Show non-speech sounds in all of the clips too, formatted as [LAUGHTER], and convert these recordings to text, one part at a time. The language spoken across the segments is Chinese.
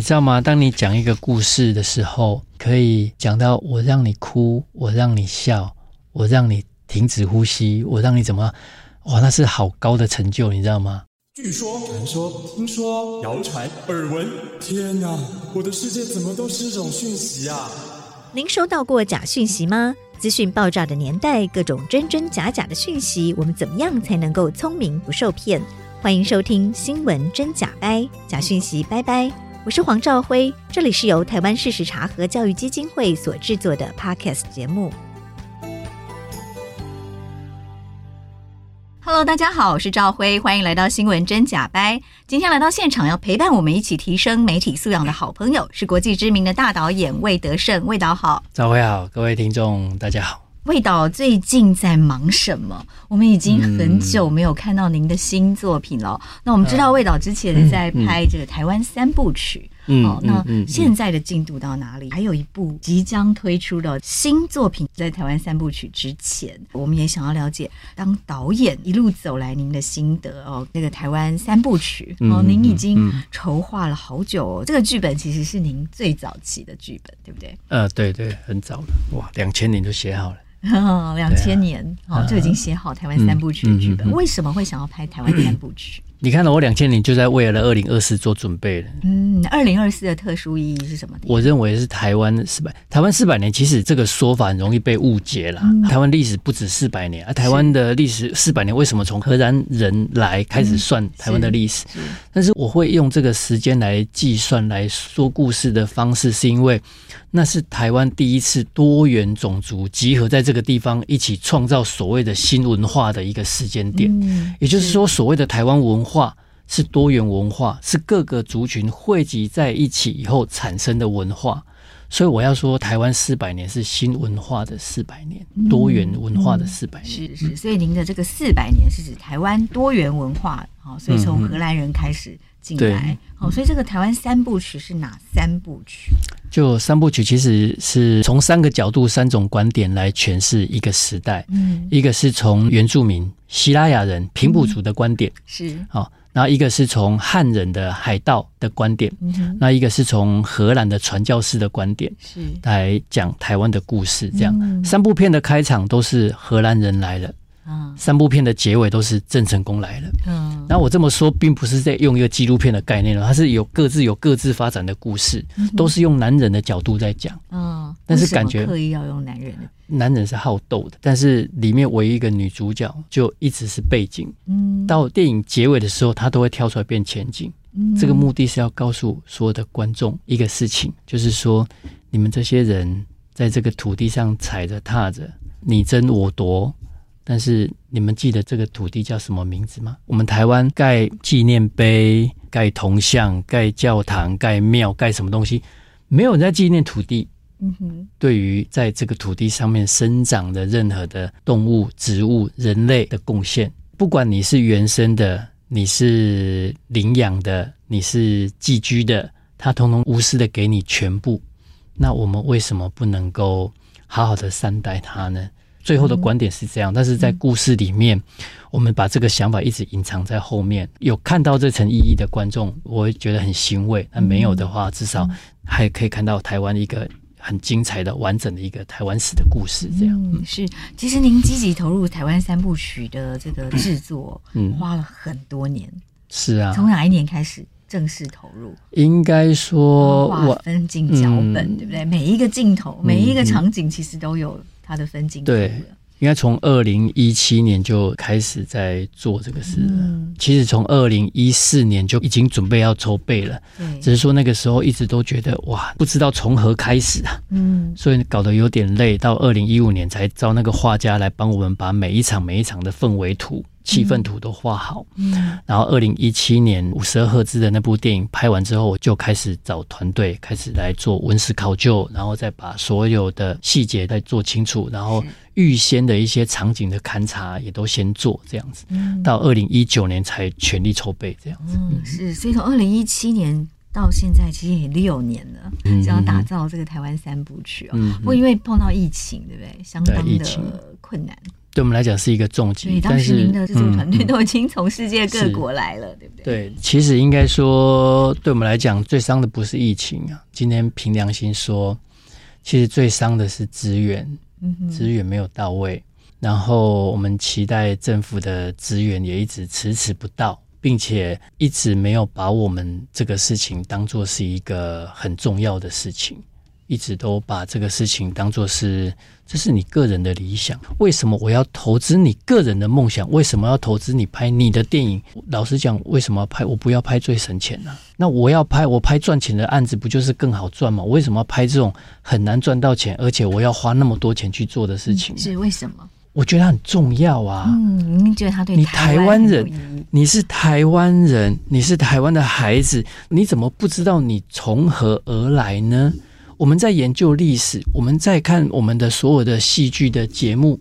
你知道吗？当你讲一个故事的时候，可以讲到我让你哭，我让你笑，我让你停止呼吸，我让你怎么？哇，那是好高的成就，你知道吗？据说、传说、听说、谣传、耳闻，天哪！我的世界怎么都是这种讯息啊？您收到过假讯息吗？资讯爆炸的年代，各种真真假假的讯息，我们怎么样才能够聪明不受骗？欢迎收听《新闻真假掰》，假讯息拜拜。我是黄兆辉，这里是由台湾事实查核教育基金会所制作的 Podcast 节目。Hello，大家好，我是赵辉，欢迎来到《新闻真假掰》。今天来到现场要陪伴我们一起提升媒体素养的好朋友，是国际知名的大导演魏德胜。魏导好，赵辉好，各位听众大家好。魏导最近在忙什么？我们已经很久没有看到您的新作品了。嗯、那我们知道魏导之前在拍这个台湾三部曲，嗯，哦，那现在的进度到哪里？嗯、还有一部即将推出的新作品，在台湾三部曲之前，我们也想要了解当导演一路走来您的心得哦。那个台湾三部曲哦，您已经筹划了好久哦。这个剧本其实是您最早期的剧本，对不对？呃，对对，很早了，哇，两千年就写好了。[LAUGHS] 两千年哦，就已经写好台湾三部曲的剧本。为什么会想要拍台湾三部曲？你看到我两千年就在为了二零二四做准备了。嗯，二零二四的特殊意义是什么？我认为是台湾四百，台湾四百年，其实这个说法很容易被误解了。台湾历史不止四百年，而台湾的历史四百年，为什么从荷兰人来开始算台湾的历史？但是我会用这个时间来计算来说故事的方式，是因为那是台湾第一次多元种族集合在这个地方一起创造所谓的新文化的一个时间点。也就是说，所谓的台湾文化。是多元文化，是各个族群汇集在一起以后产生的文化。所以我要说，台湾四百年是新文化的四百年，多元文化的四百年。是是，所以您的这个四百年是指台湾多元文化。好，所以从荷兰人开始进来。哦，所以这个台湾三部曲是哪三部曲？就三部曲其实是从三个角度、三种观点来诠释一个时代。嗯，一个是从原住民。西拉雅人、平埔族的观点、嗯、是好，然后一个是从汉人的海盗的观点，嗯、那一个是从荷兰的传教士的观点，是来讲台湾的故事。这样、嗯、三部片的开场都是荷兰人来了。三部片的结尾都是郑成功来了。嗯，然后我这么说，并不是在用一个纪录片的概念了，它是有各自有各自发展的故事，都是用男人的角度在讲。嗯，但是感觉刻意要用男人，男人是好斗的，但是里面唯一一个女主角就一直是背景。嗯，到电影结尾的时候，她都会跳出来变前景。嗯，这个目的是要告诉所有的观众一个事情，就是说你们这些人在这个土地上踩着踏着，你争我夺。但是你们记得这个土地叫什么名字吗？我们台湾盖纪念碑、盖铜像、盖教堂、盖庙、盖什么东西？没有人在纪念土地。嗯哼。对于在这个土地上面生长的任何的动物、植物、人类的贡献，不管你是原生的、你是领养的、你是寄居的，他通通无私的给你全部。那我们为什么不能够好好的善待它呢？最后的观点是这样，但是在故事里面，我们把这个想法一直隐藏在后面。有看到这层意义的观众，我会觉得很欣慰；那没有的话，至少还可以看到台湾一个很精彩的、完整的一个台湾史的故事。这样、嗯、是。其实您积极投入台湾三部曲的这个制作，嗯，花了很多年。是啊，从哪一年开始正式投入？应该说，划分进脚本，嗯、对不对？每一个镜头，每一个场景，其实都有。他的分镜对，应该从二零一七年就开始在做这个事了。嗯、其实从二零一四年就已经准备要筹备了，只是说那个时候一直都觉得哇，不知道从何开始啊。嗯，所以搞得有点累。到二零一五年才招那个画家来帮我们把每一场每一场的氛围图。气氛图都画好，嗯，然后二零一七年五十二赫兹的那部电影拍完之后，我就开始找团队，开始来做文史考究，然后再把所有的细节再做清楚，然后预先的一些场景的勘察也都先做，这样子，到二零一九年才全力筹备这样子。嗯，是，所以从二零一七年到现在，其实也六年了，想要打造这个台湾三部曲哦。不过因为碰到疫情，对不对？相当的困难。对我们来讲是一个重击。对，当时您的制作团队都已经从世界各国来了，对不对？对，其实应该说，对我们来讲最伤的不是疫情啊。今天凭良心说，其实最伤的是资源，资源没有到位，然后我们期待政府的资源也一直迟迟不到。并且一直没有把我们这个事情当做是一个很重要的事情，一直都把这个事情当做是这是你个人的理想。为什么我要投资你个人的梦想？为什么要投资你拍你的电影？老实讲，为什么要拍？我不要拍最省钱呢？那我要拍，我拍赚钱的案子不就是更好赚吗？我为什么要拍这种很难赚到钱，而且我要花那么多钱去做的事情？是为什么？我觉得很重要啊！嗯，您觉得他对你台湾人，你是台湾人，你是台湾的孩子，你怎么不知道你从何而来呢？我们在研究历史，我们在看我们的所有的戏剧的节目，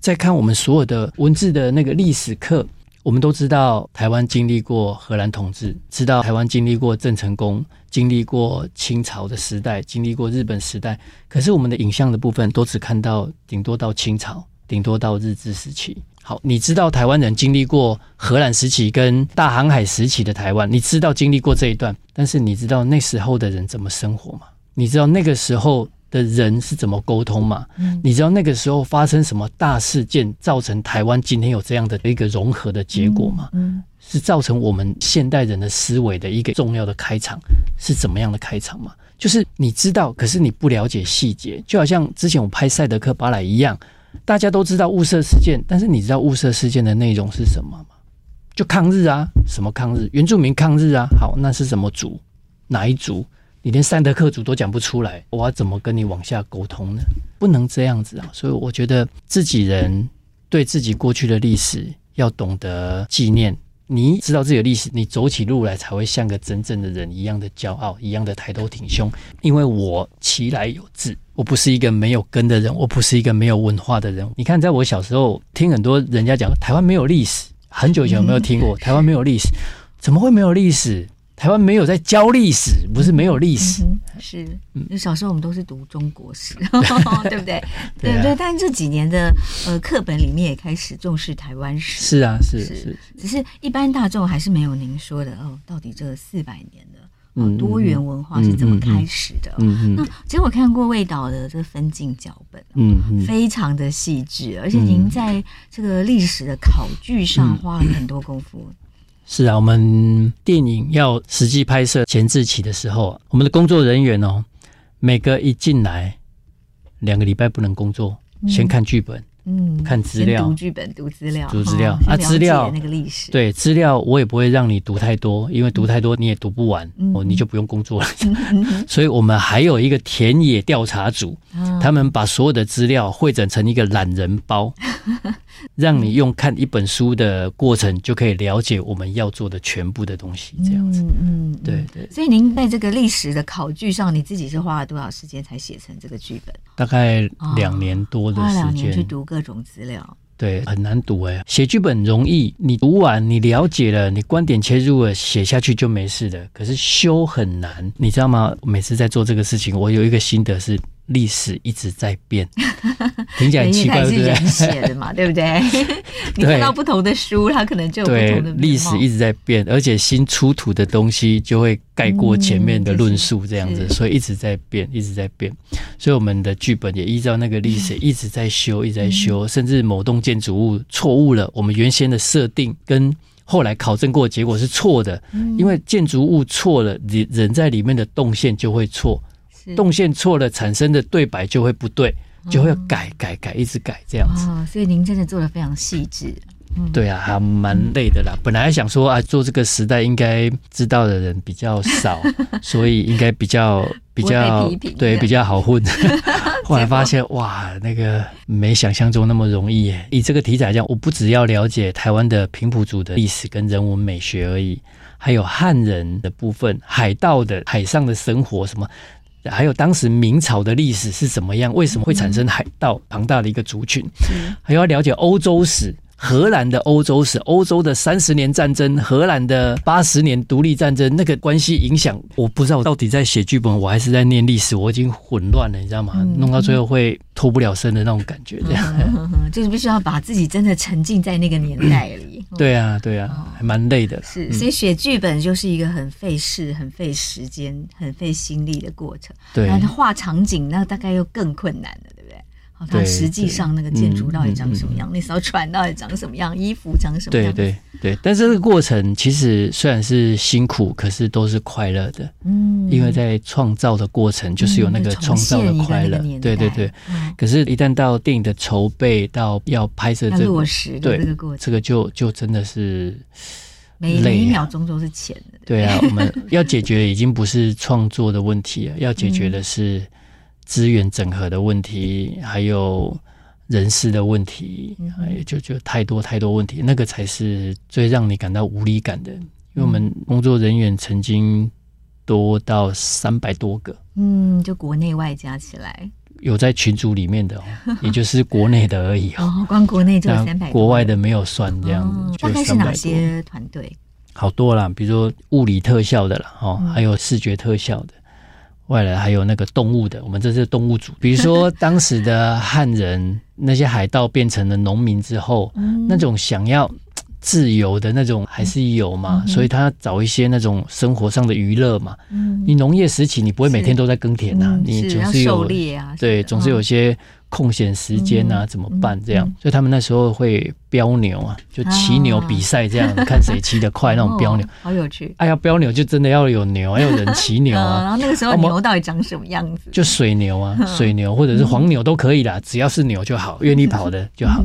在看我们所有的文字的那个历史课，我们都知道台湾经历过荷兰统治，知道台湾经历过郑成功，经历过清朝的时代，经历过日本时代。可是我们的影像的部分都只看到顶多到清朝。顶多到日治时期。好，你知道台湾人经历过荷兰时期跟大航海时期的台湾，你知道经历过这一段，但是你知道那时候的人怎么生活吗？你知道那个时候的人是怎么沟通吗？嗯，你知道那个时候发生什么大事件，造成台湾今天有这样的一个融合的结果吗？嗯，是造成我们现代人的思维的一个重要的开场，是怎么样的开场吗？就是你知道，可是你不了解细节，就好像之前我拍赛德克巴莱一样。大家都知道雾社事件，但是你知道雾社事件的内容是什么吗？就抗日啊，什么抗日？原住民抗日啊。好，那是什么族？哪一族？你连三德克族都讲不出来，我要怎么跟你往下沟通呢？不能这样子啊！所以我觉得自己人对自己过去的历史要懂得纪念。你知道自己的历史，你走起路来才会像个真正的人一样的骄傲，一样的抬头挺胸。因为我其来有志，我不是一个没有根的人，我不是一个没有文化的人。你看，在我小时候听很多人家讲台湾没有历史，很久以前有没有听过？台湾没有历史，怎么会没有历史？台湾没有在教历史，不是没有历史，嗯、是。就小时候我们都是读中国史，嗯、[LAUGHS] 对不对？对对，对。但这几年的呃课本里面也开始重视台湾史。是啊，是是，只是一般大众还是没有您说的哦，到底这四百年的、哦、多元文化是怎么开始的？嗯嗯。那其实我看过魏导的这个分镜脚本，嗯嗯，非常的细致，而且您在这个历史的考据上花了很多功夫。是啊，我们电影要实际拍摄前置期的时候，我们的工作人员哦，每个一进来，两个礼拜不能工作，嗯、先看剧本。嗯，看资料，读剧本，读资料，读资料。啊，资料。那个历史，对资料我也不会让你读太多，因为读太多你也读不完，哦，你就不用工作了。[LAUGHS] 所以我们还有一个田野调查组，他们把所有的资料汇整成一个懒人包，[LAUGHS] 让你用看一本书的过程就可以了解我们要做的全部的东西，这样子。嗯，对对。所以您在这个历史的考据上，你自己是花了多少时间才写成这个剧本？大概两年多的时间，花两年去读各种资料，对，很难读哎。写剧本容易，你读完，你了解了，你观点切入了，写下去就没事了。可是修很难，你知道吗？每次在做这个事情，我有一个心得是。历史一直在变，[LAUGHS] 听起来很奇怪，对不对？是人写的嘛，[LAUGHS] 对不对？你看到不同的书，它可能就有不同的历史一直在变，而且新出土的东西就会盖过前面的论述，这样子，所以一直在变，一直在变。所以我们的剧本也依照那个历史一直在修，一直在修，甚至某栋建筑物错误了，我们原先的设定跟后来考证过的结果是错的，因为建筑物错了，人人在里面的动线就会错。动线错了，产生的对白就会不对，就会改改改，一直改这样子。哦，所以您真的做的非常细致。嗯，对啊，还蛮累的啦。本来想说啊，做这个时代应该知道的人比较少，[LAUGHS] 所以应该比较比较对比较好混。[LAUGHS] 后来发现哇，那个没想象中那么容易耶。以这个题材来讲，我不只要了解台湾的平埔族的历史跟人文美学而已，还有汉人的部分、海盗的海上的生活什么。还有当时明朝的历史是怎么样？为什么会产生海盗庞大的一个族群？还要了解欧洲史，荷兰的欧洲史、欧洲的三十年战争、荷兰的八十年独立战争，那个关系影响，我不知道我到底在写剧本，我还是在念历史，我已经混乱了，你知道吗？嗯、弄到最后会脱不了身的那种感觉，这样、嗯。嗯。嗯，就是必须要把自己真的沉浸在那个年代里。嗯、对啊，对啊，还蛮累的。是，所以写剧本就是一个很费事、很费时间、很费心力的过程。对，然后画场景那大概又更困难了。它实际上那个建筑到底长什么样？那艘船到底长什么样？衣服长什么样？对对对。但是这个过程其实虽然是辛苦，可是都是快乐的。嗯，因为在创造的过程就是有那个创造的快乐。对对对。可是，一旦到电影的筹备到要拍摄这个落实的这个过程，这个就就真的是每一秒钟都是钱的。对啊，我们 [LAUGHS] 要解决的已经不是创作的问题了，要解决的是。资源整合的问题，还有人事的问题，还有就就太多太多问题，那个才是最让你感到无力感的。因为我们工作人员曾经多到三百多个，嗯，就国内外加起来有在群组里面的哦，[LAUGHS] 也就是国内的而已哦，光国内就有三百，国外的没有算这样子。大概是哪些团队？好多啦，比如说物理特效的啦，哦，还有视觉特效的。外来还有那个动物的，我们这是动物组。比如说当时的汉人，那些海盗变成了农民之后，那种想要自由的那种还是有嘛，所以他找一些那种生活上的娱乐嘛。你农业时期你不会每天都在耕田呐，你总是有对，总是有些。空闲时间啊，怎么办？这样，所以他们那时候会飙牛啊，就骑牛比赛，这样看谁骑得快，那种飙牛，好有趣。哎呀，飙牛就真的要有牛，要有人骑牛啊。然 [LAUGHS] 后那个时候 [LAUGHS] 牛到底长什么样子？就水牛啊，水牛或者是黄牛都可以啦，只要是牛就好，愿意跑的就好。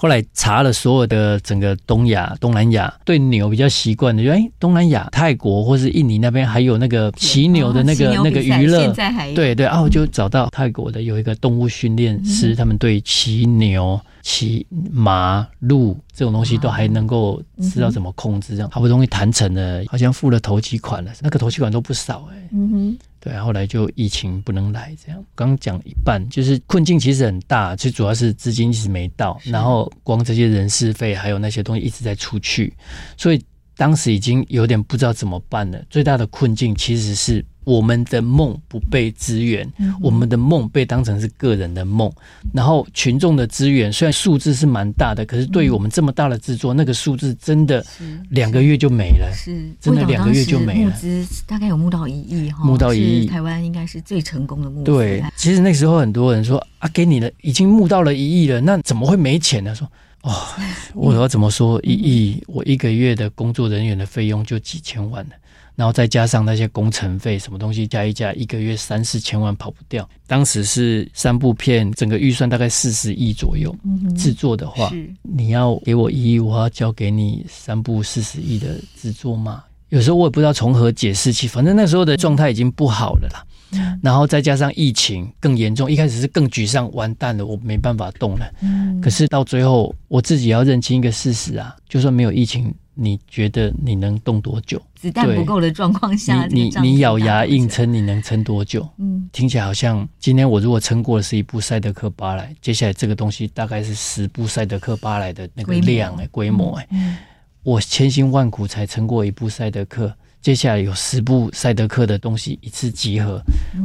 后来查了所有的整个东亚、东南亚对牛比较习惯的，就哎，东南亚、泰国或是印尼那边还有那个骑牛的那个那个娱乐，对对，然后就找到泰国的有一个动物训练师，他们对骑牛、骑马、鹿这种东西都还能够知道怎么控制，这样好不容易谈成了，好像付了头期款了，那个头期款都不少哎。嗯哼。对，后来就疫情不能来，这样刚讲一半，就是困境其实很大，最主要是资金一直没到，然后光这些人事费还有那些东西一直在出去，所以当时已经有点不知道怎么办了。最大的困境其实是。我们的梦不被支援，我们的梦被当成是个人的梦，然后群众的资源虽然数字是蛮大的，可是对于我们这么大的制作，嗯、那个数字真的两个月就没了，是，是真的两个月就没了。募资大概有募到一亿哈，募到一亿，台湾应该是最成功的募资。对，其实那时候很多人说啊，给你了，已经募到了一亿了，那怎么会没钱呢？说哦，[LAUGHS] 我要怎么说一亿？我一个月的工作人员的费用就几千万了。然后再加上那些工程费，什么东西加一加，一个月三四千万跑不掉。当时是三部片，整个预算大概四十亿左右。嗯哼，制作的话，你要给我一亿，我要交给你三部四十亿的制作吗？有时候我也不知道从何解释起，反正那时候的状态已经不好了啦。嗯、然后再加上疫情更严重，一开始是更沮丧，完蛋了，我没办法动了。嗯，可是到最后，我自己要认清一个事实啊，就算没有疫情。你觉得你能动多久？子弹不够的状况下，你你你咬牙硬撑，你能撑多久？嗯，听起来好像今天我如果撑过的是一部《赛德克·巴莱》，接下来这个东西大概是十部《赛德克·巴莱》的那个量哎，规模哎，嗯，我千辛万苦才撑过一部《赛德克》，接下来有十部《赛德克》的东西一次集合，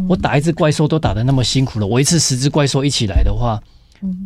我打一只怪兽都打得那么辛苦了，我一次十只怪兽一起来的话。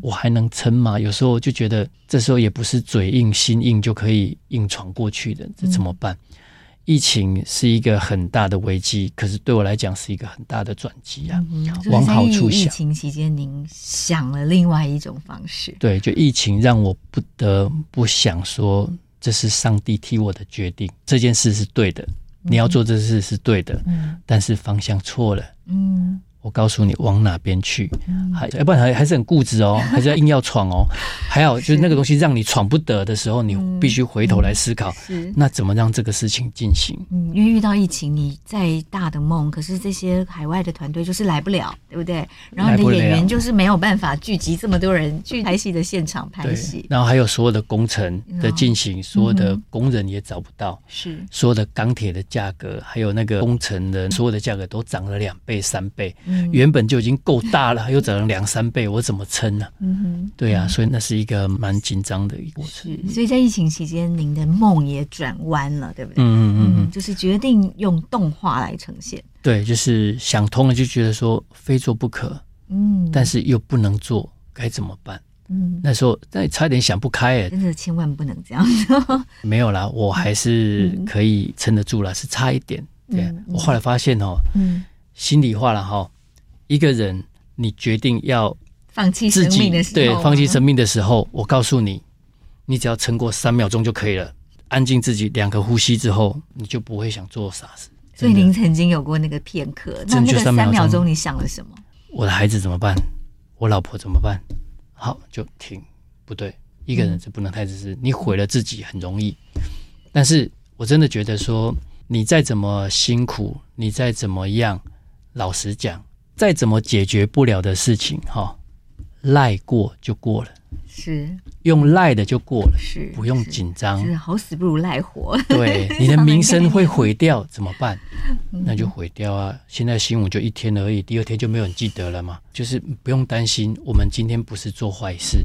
我还能撑吗？有时候就觉得这时候也不是嘴硬心硬就可以硬闯过去的，这怎么办？嗯、疫情是一个很大的危机，可是对我来讲是一个很大的转机啊。嗯、往好处想，疫情期间您想了另外一种方式，对，就疫情让我不得不想说，这是上帝替我的决定，这件事是对的，你要做这事是对的，嗯、但是方向错了，嗯。我告诉你往哪边去，还要不然还还是很固执哦，[LAUGHS] 还是要硬要闯哦。还有就是那个东西让你闯不得的时候，你必须回头来思考，那怎么让这个事情进行？嗯，因为遇到疫情，你再大的梦，可是这些海外的团队就是来不了，对不对？然后你的演员就是没有办法聚集这么多人去拍戏的现场拍戏。然后还有所有的工程的进行，所有的工人也找不到，是所有的钢铁的价格，还有那个工程的所有的价格都涨了两倍三倍。原本就已经够大了，[LAUGHS] 又涨了两三倍，我怎么撑呢？嗯哼，对啊，所以那是一个蛮紧张的一个过程。所以在疫情期间，您的梦也转弯了，对不对？嗯嗯嗯，就是决定用动画来呈现。对，就是想通了，就觉得说非做不可。嗯，但是又不能做，该怎么办？嗯，那时候那差点想不开哎，真的千万不能这样。[LAUGHS] 没有啦，我还是可以撑得住了，是差一点。对，嗯、我后来发现哦，嗯，心里话了哈，一个人你决定要放弃自己的时候，对，放弃生命的时候，我告诉你，你只要撑过三秒钟就可以了，安静自己两个呼吸之后，你就不会想做傻事。所以您曾经有过那个片刻，那那个三秒钟你想了什么？我的孩子怎么办？我老婆怎么办？好，就停。不对，一个人是不能太自私。你毁了自己很容易，但是我真的觉得说。你再怎么辛苦，你再怎么样，老实讲，再怎么解决不了的事情，哈，赖过就过了，是用赖的就过了，是不用紧张，是好死不如赖活。对，[LAUGHS] 你的名声会毁掉怎么办？那就毁掉啊！现在新闻就一天而已，第二天就没有人记得了嘛。就是不用担心，我们今天不是做坏事，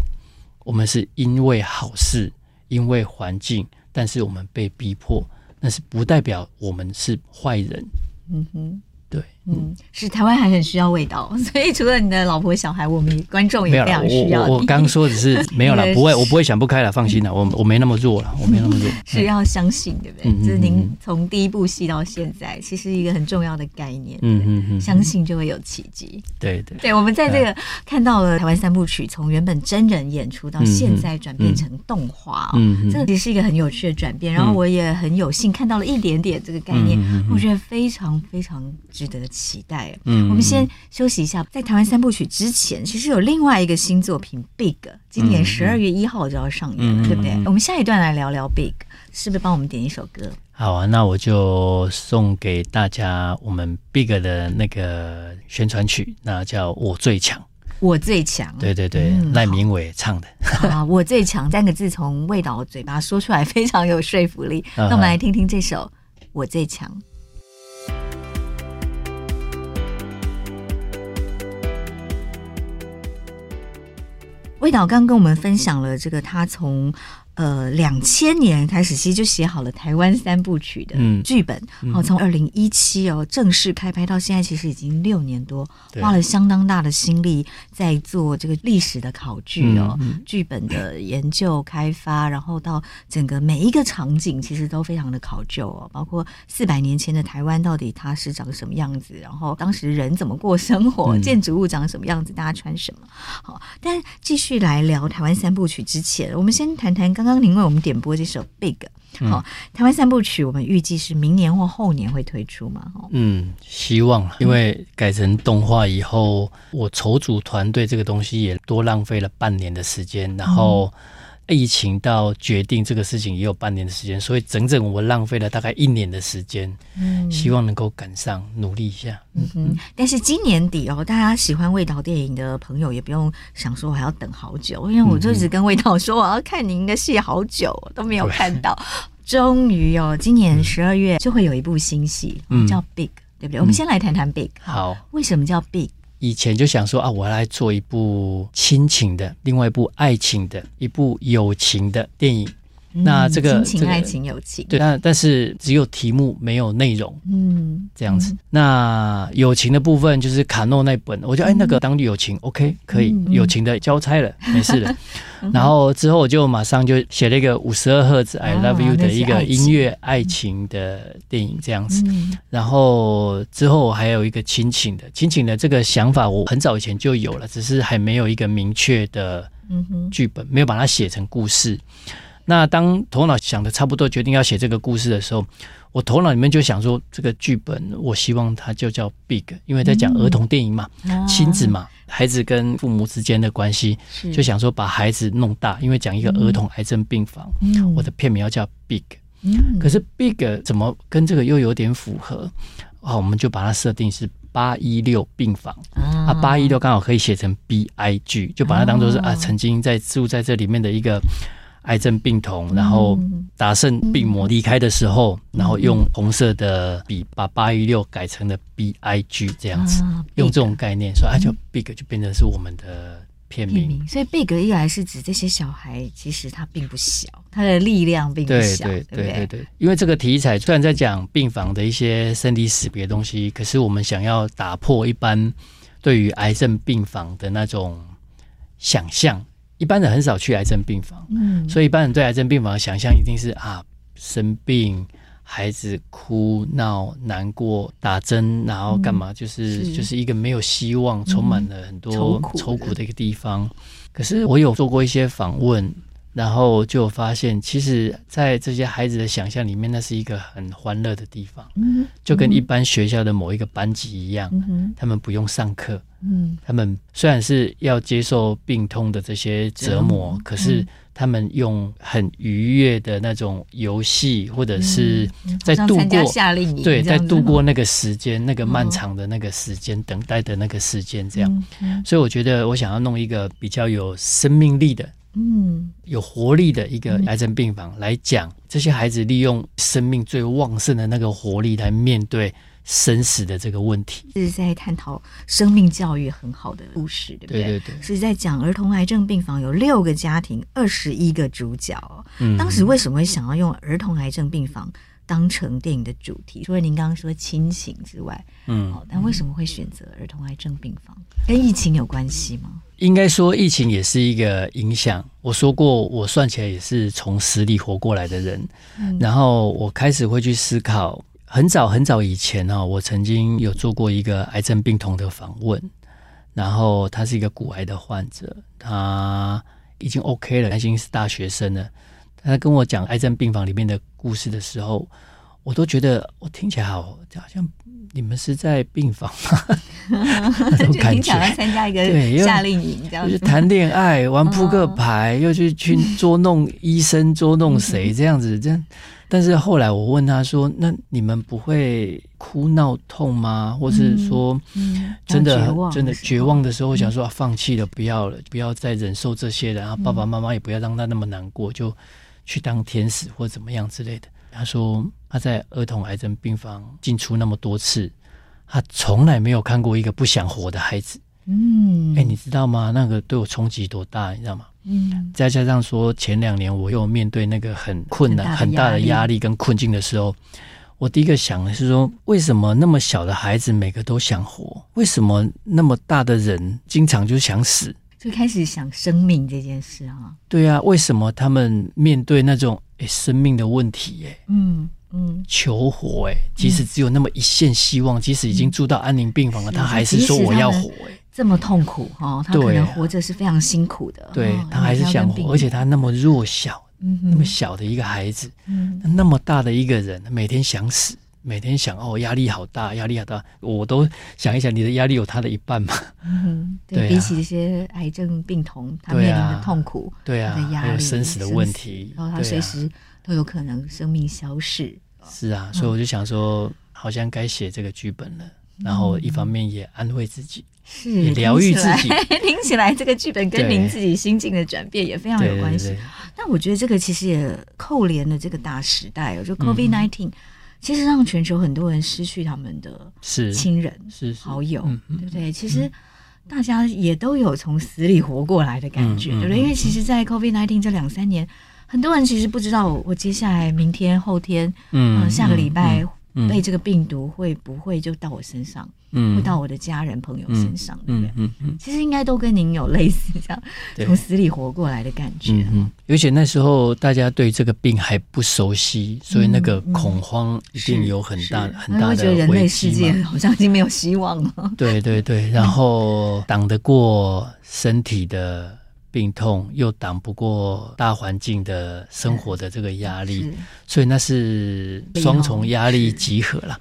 我们是因为好事，因为环境，但是我们被逼迫。那是不代表我们是坏人。嗯哼。对，嗯，是台湾还很需要味道，[LAUGHS] 所以除了你的老婆小孩，我们观众也非常需要。我我刚说只是 [LAUGHS] 没有了，不会，我不会想不开了，放心了，我我没那么弱了，我没那么弱。[LAUGHS] 是要相信，对不对？就是您从第一部戏到现在，其实一个很重要的概念。嗯嗯嗯，相信就会有奇迹。对对对，我们在这个看到了台湾三部曲从原本真人演出到现在转变成动画，嗯，这个其实是一个很有趣的转变。然后我也很有幸看到了一点点这个概念，我觉得非常非常。值得期待。嗯，我们先休息一下。在台湾三部曲之前，其实有另外一个新作品《Big》，今年十二月一号就要上映了，嗯、对不对？嗯、我们下一段来聊聊《Big》，是不是帮我们点一首歌？好啊，那我就送给大家我们《Big》的那个宣传曲，那叫《我最强》。我最强，对对对，赖明伟唱的。啊，[LAUGHS] 我最强三个字从魏导嘴巴说出来，非常有说服力。那我们来听听这首《我最强》。魏导刚跟我们分享了这个，他从。呃，两千年开始，其实就写好了台湾三部曲的剧本。好、嗯，从二零一七哦正式开拍到现在，其实已经六年多，花了相当大的心力在做这个历史的考据哦，剧、本的研究开发，然后到整个每一个场景，其实都非常的考究哦，包括四百年前的台湾到底它是长什么样子，然后当时人怎么过生活，嗯、建筑物长什么样子，大家穿什么。好，但继续来聊台湾三部曲之前，我们先谈谈刚刚您为我们点播这首《Big》，好，嗯、台湾三部曲，我们预计是明年或后年会推出嘛？嗯，希望，因为改成动画以后，我筹组团队这个东西也多浪费了半年的时间，然后。疫情到决定这个事情也有半年的时间，所以整整我浪费了大概一年的时间。嗯，希望能够赶上，努力一下。嗯哼。但是今年底哦，大家喜欢味道电影的朋友也不用想说我还要等好久，因为我就一直跟味道说我要看您的戏好久都没有看到。终于哦，今年十二月就会有一部新戏，叫《Big》，对不对？我们先来谈谈《Big》。好，为什么叫《Big》？以前就想说啊，我要来做一部亲情的，另外一部爱情的，一部友情的电影。那这个亲情、爱情、友情，对，但但是只有题目没有内容，嗯，这样子。那友情的部分就是卡诺那本，我就哎那个当友情，OK，可以，友情的交差了，[LAUGHS] 没事了。然后之后我就马上就写了一个五十二赫兹 I Love You 的一个音乐爱情的电影这样子。然后之后还有一个亲情的，亲情的这个想法我很早以前就有了，只是还没有一个明确的剧本，没有把它写成故事。那当头脑想的差不多，决定要写这个故事的时候，我头脑里面就想说，这个剧本我希望它就叫 Big，因为在讲儿童电影嘛，嗯、亲子嘛，孩子跟父母之间的关系，就想说把孩子弄大，因为讲一个儿童癌症病房，嗯、我的片名要叫 Big，嗯、可是 Big 怎么跟这个又有点符合？好，我们就把它设定是八一六病房。啊，八一六刚好可以写成 B I G，就把它当做是啊，曾经在住在这里面的一个。癌症病童，然后达胜病魔离开的时候，然后用红色的笔把八一六改成了 B I G 这样子，用这种概念说，啊，就 Big 就变成是我们的片名。所以 Big 一来是指这些小孩，其实他并不小，他的力量并不小，对对对对对。因为这个题材虽然在讲病房的一些生离死别的东西，可是我们想要打破一般对于癌症病房的那种想象。一般人很少去癌症病房，嗯，所以一般人对癌症病房的想象一定是啊，生病，孩子哭闹难过，打针，然后干嘛，就是、嗯、就是一个没有希望，充满了很多愁苦的一个地方。可是我有做过一些访问。然后就发现，其实，在这些孩子的想象里面，那是一个很欢乐的地方，嗯，就跟一般学校的某一个班级一样，嗯，他们不用上课，嗯，他们虽然是要接受病痛的这些折磨，可是他们用很愉悦的那种游戏，或者是在度过夏令营，对，在度过那个时间，那个漫长的那个时间，等待的那个时间，这样，所以我觉得我想要弄一个比较有生命力的。嗯，有活力的一个癌症病房来讲，这些孩子利用生命最旺盛的那个活力来面对生死的这个问题，是在探讨生命教育很好的故事，对不对？对对对，是在讲儿童癌症病房有六个家庭，二十一个主角。嗯，当时为什么会想要用儿童癌症病房当成电影的主题？除了您刚刚说亲情之外，嗯，但为什么会选择儿童癌症病房？跟疫情有关系吗？应该说，疫情也是一个影响。我说过，我算起来也是从死里活过来的人。嗯、然后我开始会去思考，很早很早以前啊，我曾经有做过一个癌症病童的访问。然后他是一个骨癌的患者，他已经 OK 了，他已经是大学生了。他跟我讲癌症病房里面的故事的时候，我都觉得我听起来好，好像。你们是在病房吗？[LAUGHS] 那种感觉，参加一个夏令营，这样子谈恋爱、玩扑克牌，又去去捉弄医生、捉弄谁这样子？这样，但是后来我问他说：“那你们不会哭闹痛吗？或是说，真的真的绝望的时候，想说放弃了，不要了，不要再忍受这些了，然后爸爸妈妈也不要让他那么难过，就去当天使或怎么样之类的。”他说他在儿童癌症病房进出那么多次，他从来没有看过一个不想活的孩子。嗯，哎、欸，你知道吗？那个对我冲击多大，你知道吗？嗯，再加上说前两年我又面对那个很困难、很大的压力跟困境的时候，我第一个想的是说，为什么那么小的孩子每个都想活？为什么那么大的人经常就想死？就开始想生命这件事啊。对啊，为什么他们面对那种？生命的问题，哎，嗯嗯，求活，哎，即使只有那么一线希望，即使已经住到安宁病房了，他还是说我要活，哎，这么痛苦哈，他可能活着是非常辛苦的，对，他还是想活，而且他那么弱小，那么小的一个孩子，那么大的一个人，每天想死。每天想哦，压力好大，压力好大，我都想一想，你的压力有他的一半吗？嗯，对，比起这些癌症病童，他面临的痛苦，对啊，还有生死的问题，然后他随时都有可能生命消逝。是啊，所以我就想说，嗯，好像该写这个剧本了。然后一方面也安慰自己，是也疗愈自己。[LAUGHS] 听起来这个剧本跟您自己心境的转变也非常有关系。但我觉得这个其实也扣连了这个大时代，我觉得 COVID nineteen，。其实让全球很多人失去他们的亲人、是好友，对不对？其实大家也都有从死里活过来的感觉，对不对？因为其实，在 COVID nineteen 这两三年，很多人其实不知道我接下来明天、后天，嗯，下个礼拜。被这个病毒会不会就到我身上？嗯，会到我的家人朋友身上，对不对？嗯嗯，其实应该都跟您有类似这样从死里活过来的感觉。嗯嗯，而且那时候大家对这个病还不熟悉，所以那个恐慌一定有很大很大的。觉得人类世界好像已经没有希望了。对对对，然后挡得过身体的。病痛又挡不过大环境的生活的这个压力，所以那是双重压力集合了。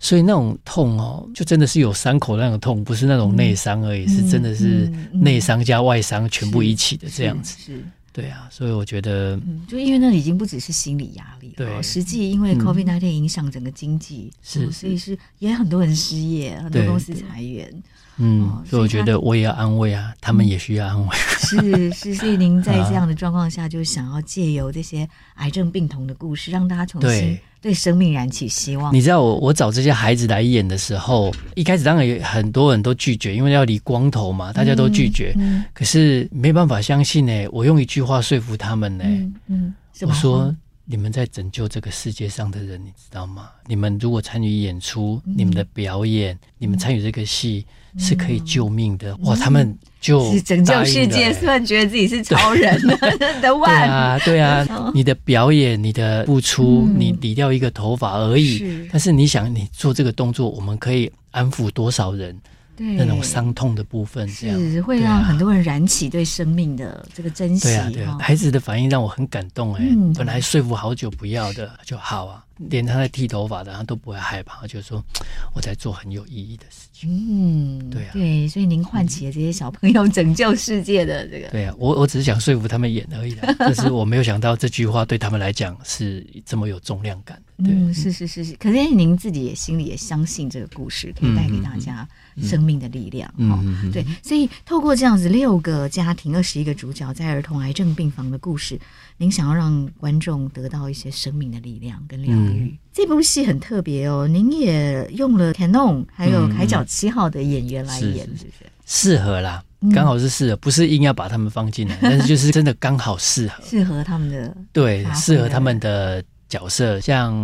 所以那种痛哦，就真的是有伤口那种痛，不是那种内伤而已，是真的是内伤加外伤全部一起的这样子。是，对啊，所以我觉得，就因为那已经不只是心理压力了，对，实际因为 COVID-19 影响整个经济，是，所以是也很多人失业，很多公司裁员。嗯，哦、所以我觉得我也要安慰啊，他们也需要安慰。是 [LAUGHS] 是，所以您在这样的状况下，就想要借由这些癌症病童的故事，让大家重新对生命燃起希望。你知道我我找这些孩子来演的时候，一开始当然有很多人都拒绝，因为要理光头嘛，大家都拒绝。嗯嗯、可是没办法相信呢、欸，我用一句话说服他们呢、欸。嗯，嗯我说。你们在拯救这个世界上的人，你知道吗？你们如果参与演出，嗯、你们的表演，嗯、你们参与这个戏是可以救命的。嗯、哇，他们就拯救世界，突然觉得自己是超人的的万。对啊，对啊，你的表演，你的付出，嗯、你理掉一个头发而已，是但是你想，你做这个动作，我们可以安抚多少人？对那种伤痛的部分，这样是会让很多人燃起对生命的这个珍惜。对啊，对啊，孩子的反应让我很感动哎、欸。嗯、本来说服好久不要的就好啊，连他在剃头发的他都不会害怕，就说我在做很有意义的事情。嗯，对啊，对，所以您唤起了这些小朋友拯救世界的这个。对啊，我我只是想说服他们演而已，[LAUGHS] 但是我没有想到这句话对他们来讲是这么有重量感。[LAUGHS] 对嗯，是是是是，可是您自己也心里也相信这个故事可以带给大家生命的力量。嗯对，所以透过这样子六个家庭、二十一个主角在儿童癌症病房的故事，您想要让观众得到一些生命的力量跟疗愈。嗯、这部戏很特别哦，您也用了田农还有海角七号的演员来演，是不是？适合啦，刚好是适合，不是硬要把他们放进来，但是 [LAUGHS] 就是真的刚好适合，适合他们的，对，适合他们的。角色像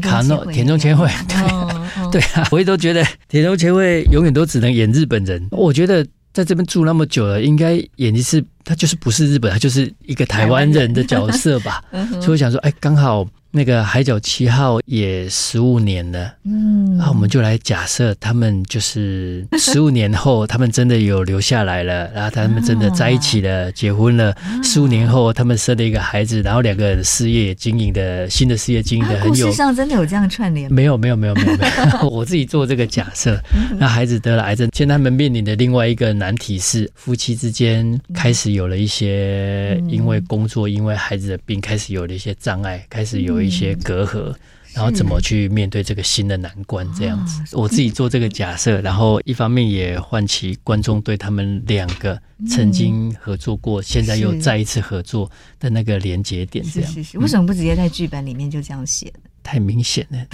卡诺田中千惠，对、哦哦、[LAUGHS] 对啊，我也都觉得田中千惠永远都只能演日本人。我觉得在这边住那么久了，应该演一次，他就是不是日本，他就是一个台湾人的角色吧。[LAUGHS] 所以我想说，哎，刚好。那个海角七号也十五年了，嗯，那我们就来假设他们就是 [LAUGHS] 十五年后，他们真的有留下来了，然后他们真的在一起了，结婚了。十五年后，他们生了一个孩子，然后两个人事业经营的新的事业经营的很有。故事上真的有这样串联？没有，没有，没有，没有，没有。[LAUGHS] 我自己做这个假设，那孩子得了癌症，现在他们面临的另外一个难题是，夫妻之间开始有了一些因为工作、因为孩子的病，开始有了一些障碍，开始有一。些隔阂，然后怎么去面对这个新的难关？这样子，我自己做这个假设，然后一方面也唤起观众对他们两个曾经合作过，现在又再一次合作的那个连接点。这样，是是，为什么不直接在剧本里面就这样写？太明显了。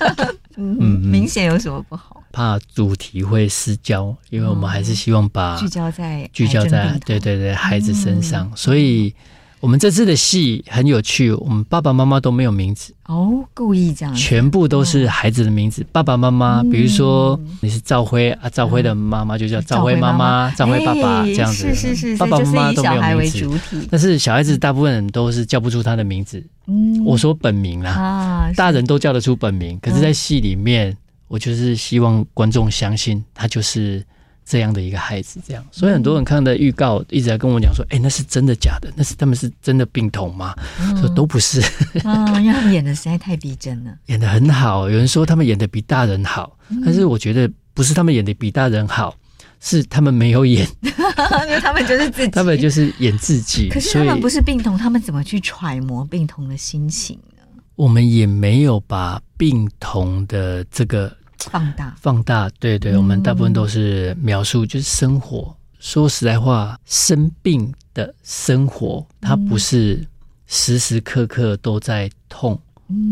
[LAUGHS] 嗯，明显有什么不好？怕主题会失焦，因为我们还是希望把聚焦在聚焦在对对对孩子身上，所以。我们这次的戏很有趣，我们爸爸妈妈都没有名字哦，故意这样，全部都是孩子的名字。爸爸妈妈，比如说你是赵辉啊，赵辉的妈妈就叫赵辉妈妈，赵辉爸爸这样子。是是是，爸爸妈妈都没有名字。但是小孩子大部分人都是叫不出他的名字。嗯，我说本名啦，大人都叫得出本名，可是在戏里面，我就是希望观众相信他就是。这样的一个孩子，这样，所以很多人看的预告一直在跟我讲说：“哎、欸，那是真的假的？那是他们是真的病童吗？”嗯、说都不是。嗯，[LAUGHS] 因为他们演的实在太逼真了，演的很好。有人说他们演的比大人好，嗯、但是我觉得不是他们演的比大人好，是他们没有演，[LAUGHS] 因为他们就是自己，他们就是演自己。可是他们不是病童，他们怎么去揣摩病童的心情呢？我们也没有把病童的这个。放大，放大，对对，我们大部分都是描述，就是生活。说实在话，生病的生活，它不是时时刻刻都在痛，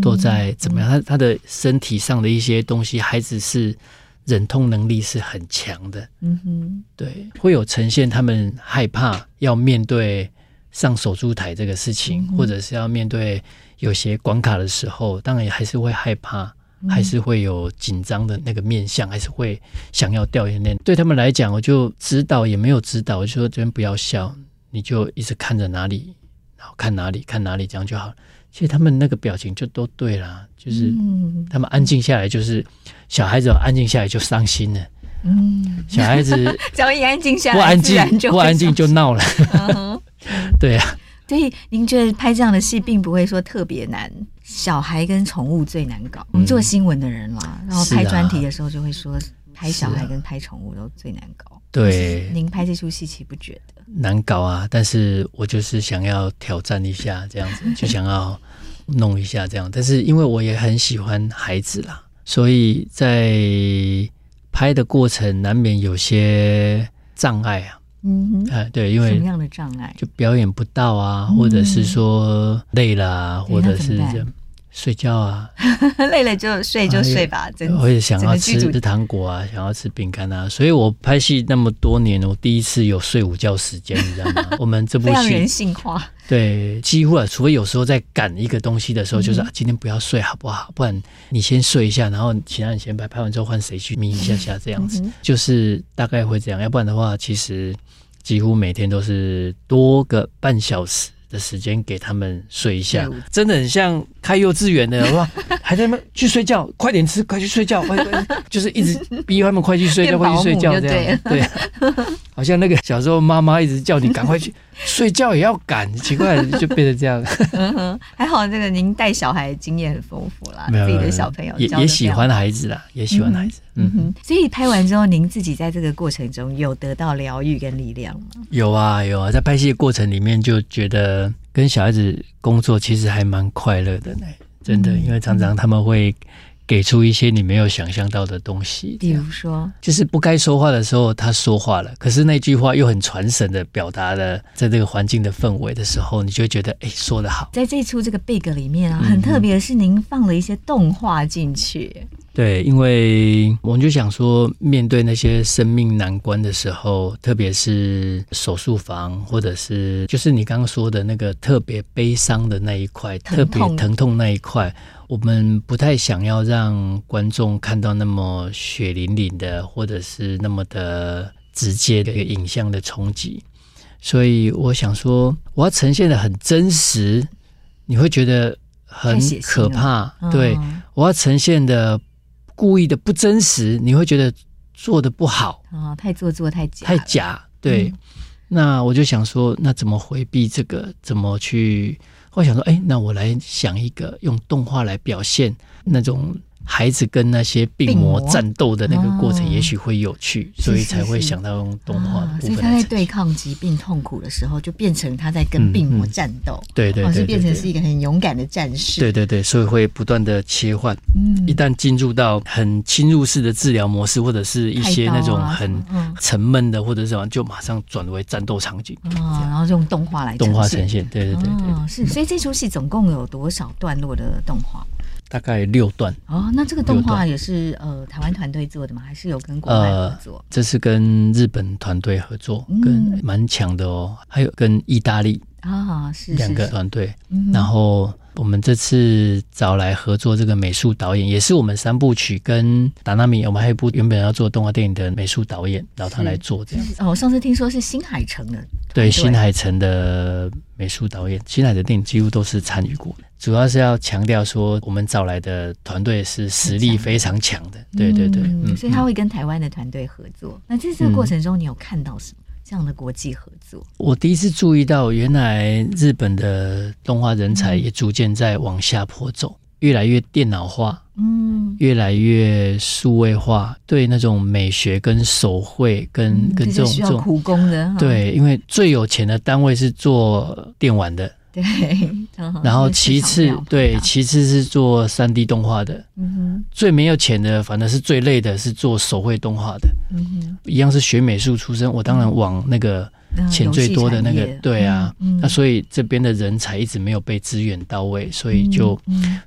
都在怎么样？他他的身体上的一些东西，孩子是忍痛能力是很强的。嗯哼，对，会有呈现他们害怕要面对上手术台这个事情，或者是要面对有些关卡的时候，当然也还是会害怕。还是会有紧张的那个面相，还是会想要掉眼泪。对他们来讲，我就指导也没有指导，我就说这边不要笑，你就一直看着哪里，然后看哪里，看哪里，这样就好了。其实他们那个表情就都对了，就是他们安静下来，就是小孩子安静下来就伤心了。嗯，小孩子 [LAUGHS] 只要一安静下来，不安静不安静就闹了。[LAUGHS] 对啊。所以您觉得拍这样的戏并不会说特别难，小孩跟宠物最难搞。我们做新闻的人啦，然后拍专题的时候就会说，拍小孩跟拍宠物都最难搞。对，您拍这出戏岂不觉得难搞啊？但是我就是想要挑战一下这样子，就想要弄一下这样。但是因为我也很喜欢孩子啦，所以在。拍的过程难免有些障碍啊。嗯哼，哎，对，因为什么样的障碍？就表演不到啊，或者是说累了啊，或者是这样。睡觉啊，[LAUGHS] 累了就睡就睡吧。我也想要吃吃糖果啊，想要吃饼干啊，所以我拍戏那么多年，我第一次有睡午觉时间，你知道吗？[LAUGHS] 我们这部戏人性化，对，几乎啊，除非有时候在赶一个东西的时候，就是、啊、今天不要睡好不好？不然你先睡一下，然后其他人先拍，拍完之后换谁去眯一下下这样子，就是大概会这样。要不然的话，其实几乎每天都是多个半小时。的时间给他们睡一下，真的很像开幼稚园的，[LAUGHS] 哇，还在那边去睡觉，快点吃，快去睡觉，快 [LAUGHS] 快就是一直逼他们快去睡觉，快去睡觉这样，对，好像那个小时候妈妈一直叫你赶快去睡觉也要赶，奇怪就变成这样。嗯哼，还好这个您带小孩经验很丰富啦，自己的小朋友也也喜欢孩子啦，也喜欢孩子。嗯哼，所以拍完之后，您自己在这个过程中有得到疗愈跟力量吗？有啊，有啊，在拍戏的过程里面就觉得跟小孩子工作其实还蛮快乐的呢，真的，因为常常他们会。给出一些你没有想象到的东西，比如说，就是不该说话的时候他说话了，可是那句话又很传神的表达了在这个环境的氛围的时候，你就会觉得哎，说得好。在这出这个 Big 里面啊，很特别的是您放了一些动画进去。嗯。对，因为我们就想说，面对那些生命难关的时候，特别是手术房，或者是就是你刚刚说的那个特别悲伤的那一块，特别疼痛那一块。我们不太想要让观众看到那么血淋淋的，或者是那么的直接的一个影像的冲击，所以我想说，我要呈现的很真实，你会觉得很可怕。对，我要呈现的故意的不真实，你会觉得做的不好。啊，太做作，太假，太假。对，那我就想说，那怎么回避这个？怎么去？我想说，哎，那我来想一个用动画来表现那种。孩子跟那些病魔战斗的那个过程，也许会有趣，所以才会想到用动画的部分。所以他在对抗疾病痛苦的时候，就变成他在跟病魔战斗。对对对，是变成是一个很勇敢的战士。对对对，所以会不断的切换。嗯，一旦进入到很侵入式的治疗模式，或者是一些那种很沉闷的，或者是什么，就马上转为战斗场景。啊，然后用动画来动画呈现。对对对对，是。所以这出戏总共有多少段落的动画？大概六段哦，那这个动画也是呃台湾团队做的吗？还是有跟国外合作？呃，这是跟日本团队合作，嗯、跟蛮强的哦。还有跟意大利啊，是两个团队。然后我们这次找来合作这个美术导演，也是我们三部曲跟达纳米，我们还有一部原本要做动画电影的美术导演，然后他来做这样。哦，我上次听说是新海诚的，对，新海诚的美术导演，新海的电影几乎都是参与过的。主要是要强调说，我们找来的团队是实力非常强的，对对对，嗯，所以他会跟台湾的团队合作。嗯、那在这个过程中，你有看到什么这样的国际合作？我第一次注意到，原来日本的动画人才也逐渐在往下坡走，越来越电脑化，嗯，越来越数位化，对那种美学跟手绘跟、嗯、跟这种这种苦工的，对，因为最有钱的单位是做电玩的。对，然后其次，对，其次是做三 D 动画的，嗯哼，最没有钱的，反正是最累的，是做手绘动画的，嗯哼，一样是学美术出身，我当然往那个。钱最多的那个，对啊，那所以这边的人才一直没有被支援到位，所以就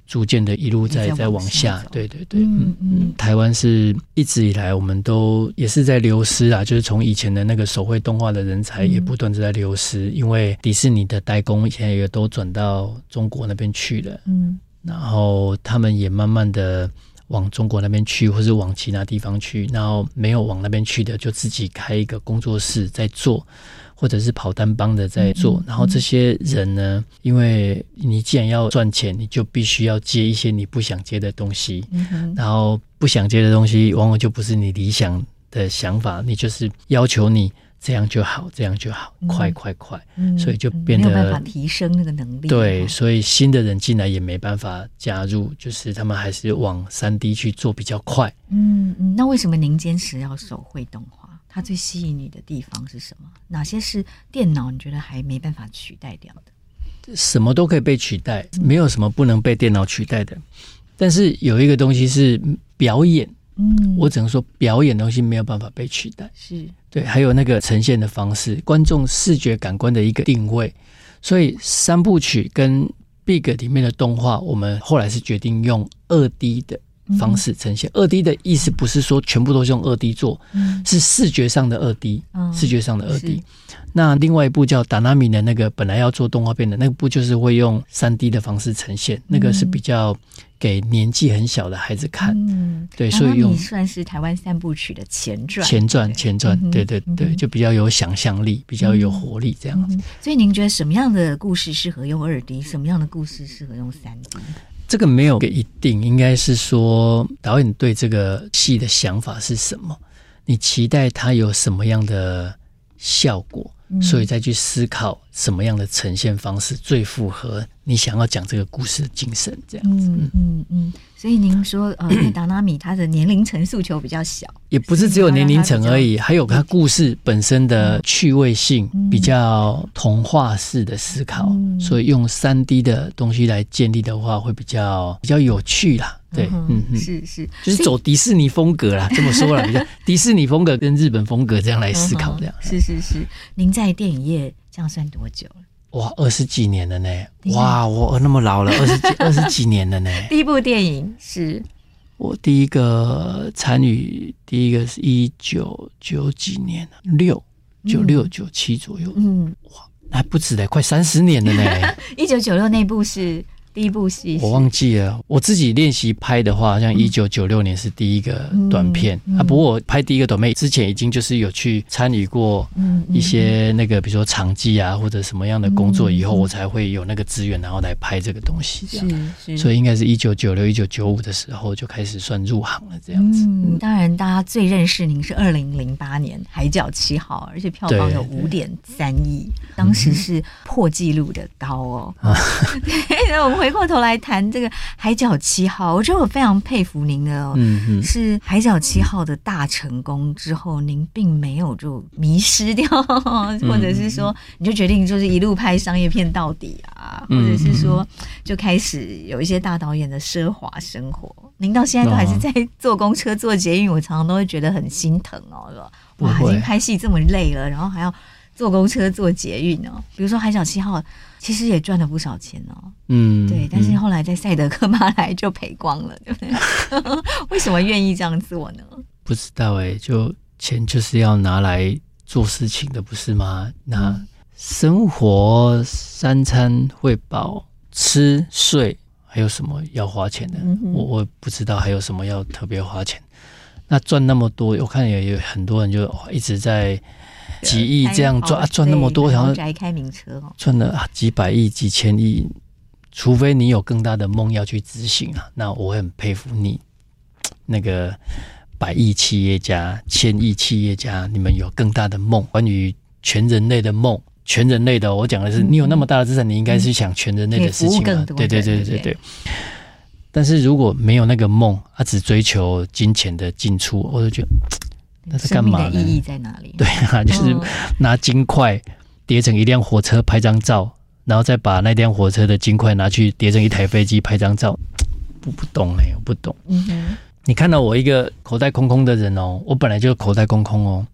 逐渐的一路在在往下，对对对，嗯嗯，台湾是一直以来我们都也是在流失啊，就是从以前的那个手绘动画的人才也不断的在流失，因为迪士尼的代工现在也都转到中国那边去了，嗯，然后他们也慢慢的。往中国那边去，或是往其他地方去，然后没有往那边去的，就自己开一个工作室在做，或者是跑单帮的在做。嗯、然后这些人呢，因为你既然要赚钱，你就必须要接一些你不想接的东西，嗯、然后不想接的东西，往往就不是你理想的想法，你就是要求你。这样就好，这样就好，嗯、快快快！嗯、所以就变得没有办法提升那个能力。对，所以新的人进来也没办法加入，就是他们还是往三 D 去做比较快。嗯嗯，那为什么您坚持要手绘动画？它最吸引你的地方是什么？哪些是电脑你觉得还没办法取代掉的？什么都可以被取代，没有什么不能被电脑取代的。但是有一个东西是表演。嗯，我只能说表演的东西没有办法被取代。是对，还有那个呈现的方式，观众视觉感官的一个定位。所以三部曲跟 Big 里面的动画，我们后来是决定用二 D 的方式呈现。二 D 的意思不是说全部都是用二 D 做，是视觉上的二 D，视觉上的二 D。那另外一部叫《达纳米》的那个，本来要做动画片的那部，就是会用三 D 的方式呈现，那个是比较给年纪很小的孩子看。嗯，对，所以用算是台湾三部曲的前传，前传，前传，对对对，就比较有想象力，比较有活力这样子。所以您觉得什么样的故事适合用二 D，什么样的故事适合用三 D？这个没有个一定，应该是说导演对这个戏的想法是什么？你期待它有什么样的效果？所以再去思考什么样的呈现方式最符合你想要讲这个故事的精神，这样子。嗯嗯嗯。所以您说，呃，[CLEARS THROAT] 达纳米他的年龄层诉求比较小，也不是只有年龄层而已，还有他故事本身的趣味性，比较童话式的思考。所以用三 D 的东西来建立的话，会比较比较有趣啦。对，嗯嗯，是是，就是走迪士尼风格啦，这么说啦，比较 [LAUGHS] 迪士尼风格跟日本风格这样来思考，这样。是是是，您在电影业这样算多久了？哇，二十几年了呢！哇，我那么老了，二十几 [LAUGHS] 二十几年了呢。第一部电影是我第一个参与，第一个是一九九几年，六九六九七左右。嗯，哇，还不止嘞，快三十年了呢。[LAUGHS] 一九九六那部是。第一部戏我忘记了，我自己练习拍的话，像一九九六年是第一个短片、嗯嗯、啊。不过我拍第一个短片之前，已经就是有去参与过一些那个，比如说场记啊，或者什么样的工作，以后我才会有那个资源，然后来拍这个东西。这样，所以应该是一九九六、一九九五的时候就开始算入行了，这样子。嗯，当然大家最认识您是二零零八年《海角七号》，而且票房有五点三亿，当时是破纪录的高哦。[LAUGHS] [LAUGHS] [LAUGHS] 回过头来谈这个《海角七号》，我觉得我非常佩服您的哦，嗯嗯，是《海角七号》的大成功之后，您并没有就迷失掉，或者是说你就决定就是一路拍商业片到底啊，或者是说就开始有一些大导演的奢华生活。您到现在都还是在坐公车、坐捷运，我常常都会觉得很心疼哦，是吧？哇，已经拍戏这么累了，然后还要坐公车、坐捷运哦。比如说《海角七号》。其实也赚了不少钱哦，嗯，对，但是后来在赛德克巴莱就赔光了，对不对？[LAUGHS] 为什么愿意这样做呢？不知道哎，就钱就是要拿来做事情的，不是吗？那生活三餐会饱，吃睡还有什么要花钱的？嗯、我我不知道还有什么要特别花钱。那赚那么多，我看也有很多人就一直在。几亿这样赚啊，赚那么多，然后开名车赚了几百亿、几千亿，除非你有更大的梦要去执行啊，那我很佩服你。那个百亿企业家、千亿企业家，你们有更大的梦，关于全人类的梦，全人类的。我讲的是，你有那么大的资产，你应该是想全人类的事情啊。对对对对对。但是如果没有那个梦，他只追求金钱的进出，我就觉得。那是干嘛呢？意义在哪里？对啊，就是拿金块叠成一辆火车拍张照，然后再把那辆火车的金块拿去叠成一台飞机拍张照。不不懂哎、欸，我不懂。嗯哼，你看到我一个口袋空空的人哦，我本来就口袋空空哦。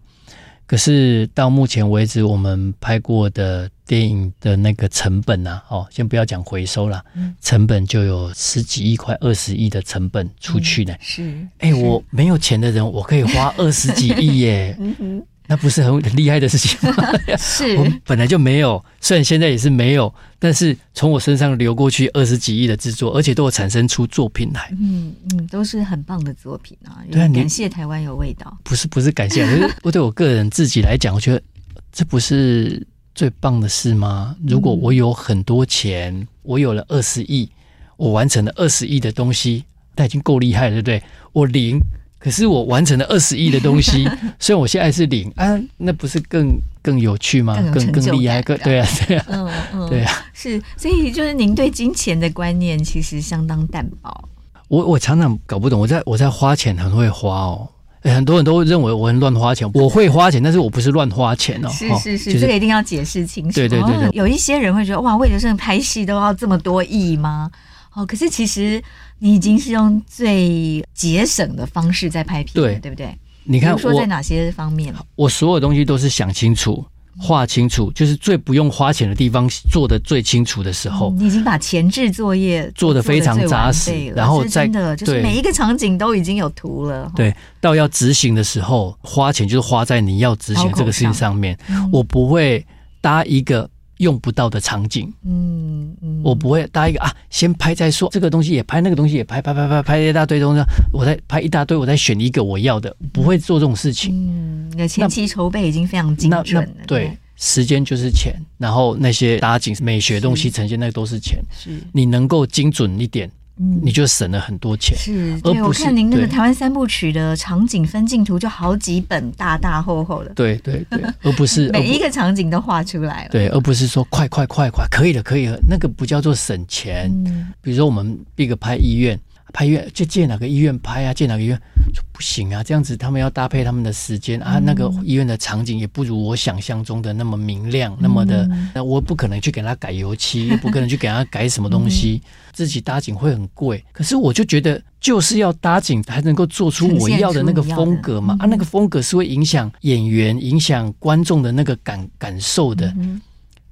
可是到目前为止，我们拍过的电影的那个成本啊，哦，先不要讲回收了，成本就有十几亿块、二十亿的成本出去呢。是，哎，我没有钱的人，我可以花二十几亿耶。[LAUGHS] 嗯哼。那不是很很厉害的事情吗？[LAUGHS] [LAUGHS] 是，我本来就没有，虽然现在也是没有，但是从我身上流过去二十几亿的制作，而且都有产生出作品来。嗯嗯，都是很棒的作品啊！对，感谢台湾有味道。不是不是感谢，可是 [LAUGHS] 我对我个人自己来讲，我觉得这不是最棒的事吗？如果我有很多钱，我有了二十亿，我完成了二十亿的东西，那已经够厉害了，对不对？我零。可是我完成了二十亿的东西，[LAUGHS] 虽然我现在是零啊，那不是更更有趣吗？更更厉害，更对啊，对啊，嗯嗯，对啊，是，所以就是您对金钱的观念其实相当淡薄。我我常常搞不懂，我在我在花钱很会花哦，很多人都认为我很乱花钱，我会花钱，但是我不是乱花钱哦。是是是，这个一定要解释清楚。对对对对，有一些人会觉得哇，为了这个拍戏都要这么多亿吗？哦，可是其实你已经是用最节省的方式在拍片，对对不对？你看，说在哪些方面？我所有东西都是想清楚。画清楚，就是最不用花钱的地方做的最清楚的时候。你已经把前置作业做的非常扎实，然后再真的就是每一个场景都已经有图了。对，到要执行的时候，花钱就是花在你要执行这个事情上面。我不会搭一个。用不到的场景，嗯嗯，我不会搭一个啊，先拍再说，这个东西也拍，那个东西也拍，拍拍拍拍一大堆东西，我再拍一大堆，我再选一个我要的，不会做这种事情。嗯，你的前期筹备已经非常精准了。对，时间就是钱，然后那些搭景、美学东西呈现，那都是钱。是，你能够精准一点。嗯，你就省了很多钱。是，对，我看您那个台湾三部曲的场景分镜图就好几本，大大厚厚的。对对对，而不是 [LAUGHS] 每一个场景都画出来了。对，而不是说快快快快，可以了可以了，那个不叫做省钱。嗯，比如说我们一个拍医院。拍医院就借哪个医院拍啊？借哪个医院就不行啊！这样子他们要搭配他们的时间啊，那个医院的场景也不如我想象中的那么明亮，那么的，那我不可能去给他改油漆，不可能去给他改什么东西，自己搭景会很贵。可是我就觉得，就是要搭景才能够做出我要的那个风格嘛！啊，那个风格是会影响演员、影响观众的那个感感受的。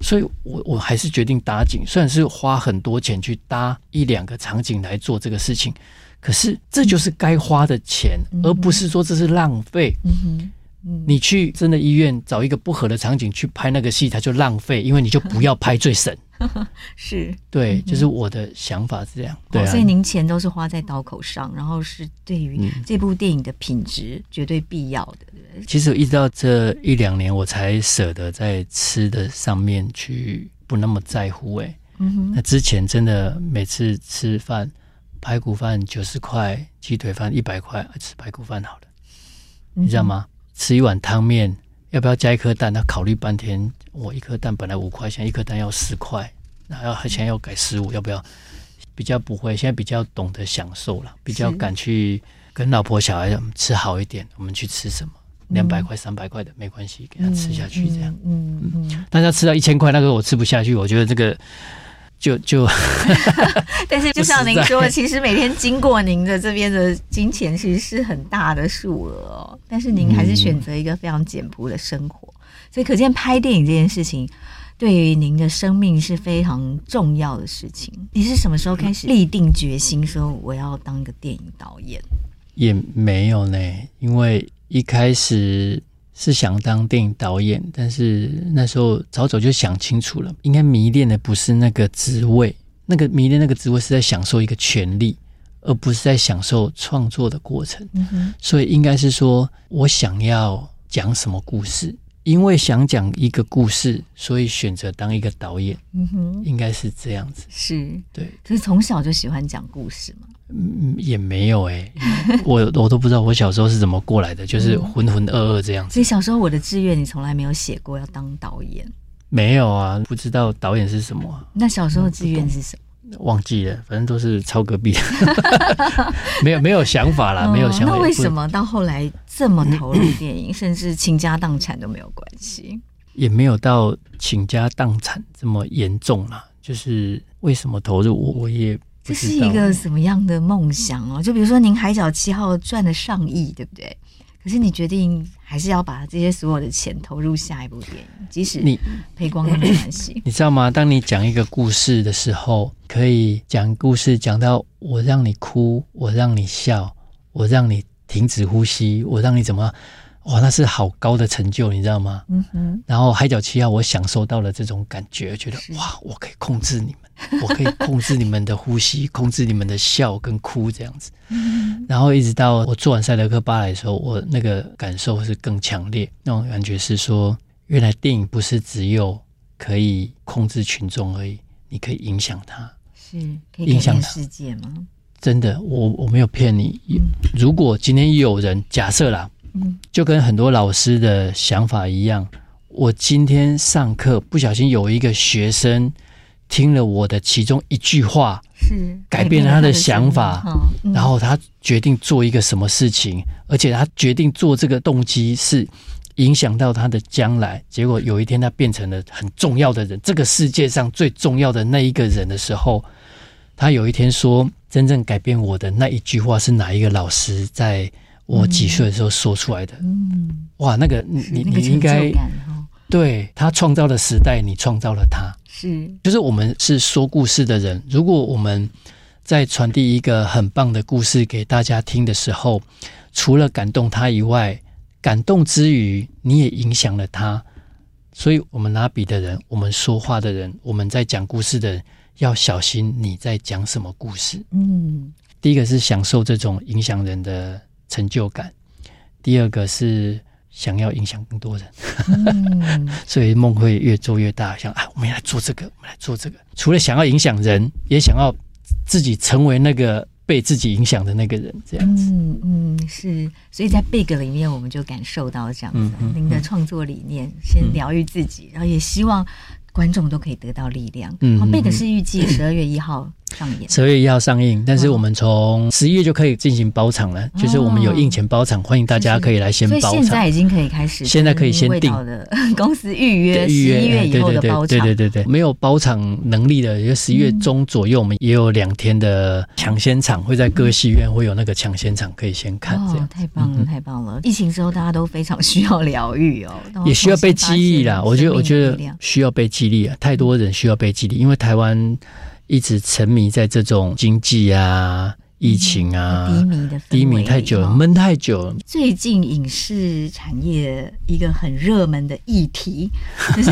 所以我我还是决定搭景，虽然是花很多钱去搭一两个场景来做这个事情，可是这就是该花的钱，而不是说这是浪费。嗯你去真的医院找一个不合的场景去拍那个戏，它就浪费，因为你就不要拍最省。[LAUGHS] 是，对，就是我的想法是这样。对啊，所以您钱都是花在刀口上，然后是对于这部电影的品质绝对必要的。其实一直到这一两年，我才舍得在吃的上面去不那么在乎。哎，那之前真的每次吃饭，排骨饭九十块，鸡腿饭一百块，吃排骨饭好了，你知道吗？吃一碗汤面，要不要加一颗蛋？他考虑半天，我一颗蛋本来五块现在，一颗蛋要十块，那要现在要改十五，要不要？比较不会，现在比较懂得享受了，比较敢去跟老婆小孩吃好一点。我们去吃什么？两百块、三百块的没关系，给他吃下去这样。嗯嗯，大家吃到一千块，那个我吃不下去，我觉得这个就就。[LAUGHS] 但是就像您说，其实每天经过您的这边的金钱，其实是很大的数额哦。但是您还是选择一个非常简朴的生活，所以可见拍电影这件事情对于您的生命是非常重要的事情。你是什么时候开始立定决心说我要当一个电影导演？也没有呢，因为。一开始是想当电影导演，但是那时候早早就想清楚了，应该迷恋的不是那个职位，那个迷恋那个职位是在享受一个权利，而不是在享受创作的过程。嗯哼。所以应该是说我想要讲什么故事，因为想讲一个故事，所以选择当一个导演。嗯哼，应该是这样子。是，对，就是从小就喜欢讲故事嘛。嗯，也没有哎、欸，[LAUGHS] 我我都不知道我小时候是怎么过来的，就是浑浑噩噩这样子。所以小时候我的志愿，你从来没有写过要当导演？没有啊，不知道导演是什么。那小时候志愿是什么？忘记了，反正都是抄隔壁的，[LAUGHS] 没有没有想法啦，没有想法。那为什么到后来这么投入电影，甚至倾家荡产都没有关系？也没有到倾家荡产这么严重啦，就是为什么投入我我也。这是一个什么样的梦想哦？就比如说，您《海角七号》赚了上亿，对不对？可是你决定还是要把这些所有的钱投入下一部电影，即使你赔光都没关系。[LAUGHS] 你知道吗？当你讲一个故事的时候，可以讲故事讲到我让你哭，我让你笑，我让你停止呼吸，我让你怎么？哇，那是好高的成就，你知道吗？嗯哼。然后《海角七号》，我享受到了这种感觉，觉得哇，我可以控制你们。[LAUGHS] 我可以控制你们的呼吸，控制你们的笑跟哭这样子，嗯然后一直到我做完赛德克巴莱的时候，我那个感受是更强烈。那种感觉是说，原来电影不是只有可以控制群众而已，你可以影响他，是可以影响世界吗？真的，我我没有骗你。如果今天有人假设啦，就跟很多老师的想法一样，我今天上课不小心有一个学生。听了我的其中一句话，是改变了他的想法，然后他决定做一个什么事情，而且他决定做这个动机是影响到他的将来。结果有一天他变成了很重要的人，这个世界上最重要的那一个人的时候，他有一天说，真正改变我的那一句话是哪一个老师在我几岁的时候说出来的？嗯，哇，那个你你你应该对他创造的时代，你创造了他，是就是我们是说故事的人，如果我们在传递一个很棒的故事给大家听的时候，除了感动他以外，感动之余，你也影响了他。所以，我们拿笔的人，我们说话的人，我们在讲故事的人，要小心你在讲什么故事。嗯，第一个是享受这种影响人的成就感，第二个是想要影响更多人。嗯，[LAUGHS] 所以梦会越做越大，想啊，我们来做这个，我们来做这个。除了想要影响人，也想要自己成为那个。被自己影响的那个人，这样子，嗯嗯是，所以在 Big 里面，我们就感受到这样子，嗯嗯、您的创作理念，先疗愈自己，嗯、然后也希望。观众都可以得到力量。嗯，，Big 是预计十二月一号上演，十二月一号上映。但是我们从十一月就可以进行包场了，就是我们有印钱包场，欢迎大家可以来先包场。现在已经可以开始，现在可以先订的公司预约，十一月以后的包场。对对对对，没有包场能力的，因为十一月中左右，我们也有两天的抢先场，会在各戏院会有那个抢先场可以先看。这样太棒了，太棒了！疫情之后大家都非常需要疗愈哦，也需要被激励啦。我觉得，我觉得需要被。激励啊！太多人需要被激励，因为台湾一直沉迷在这种经济啊、疫情啊、低迷的低迷太久了，闷太久了。最近影视产业一个很热门的议题，就 [LAUGHS] 是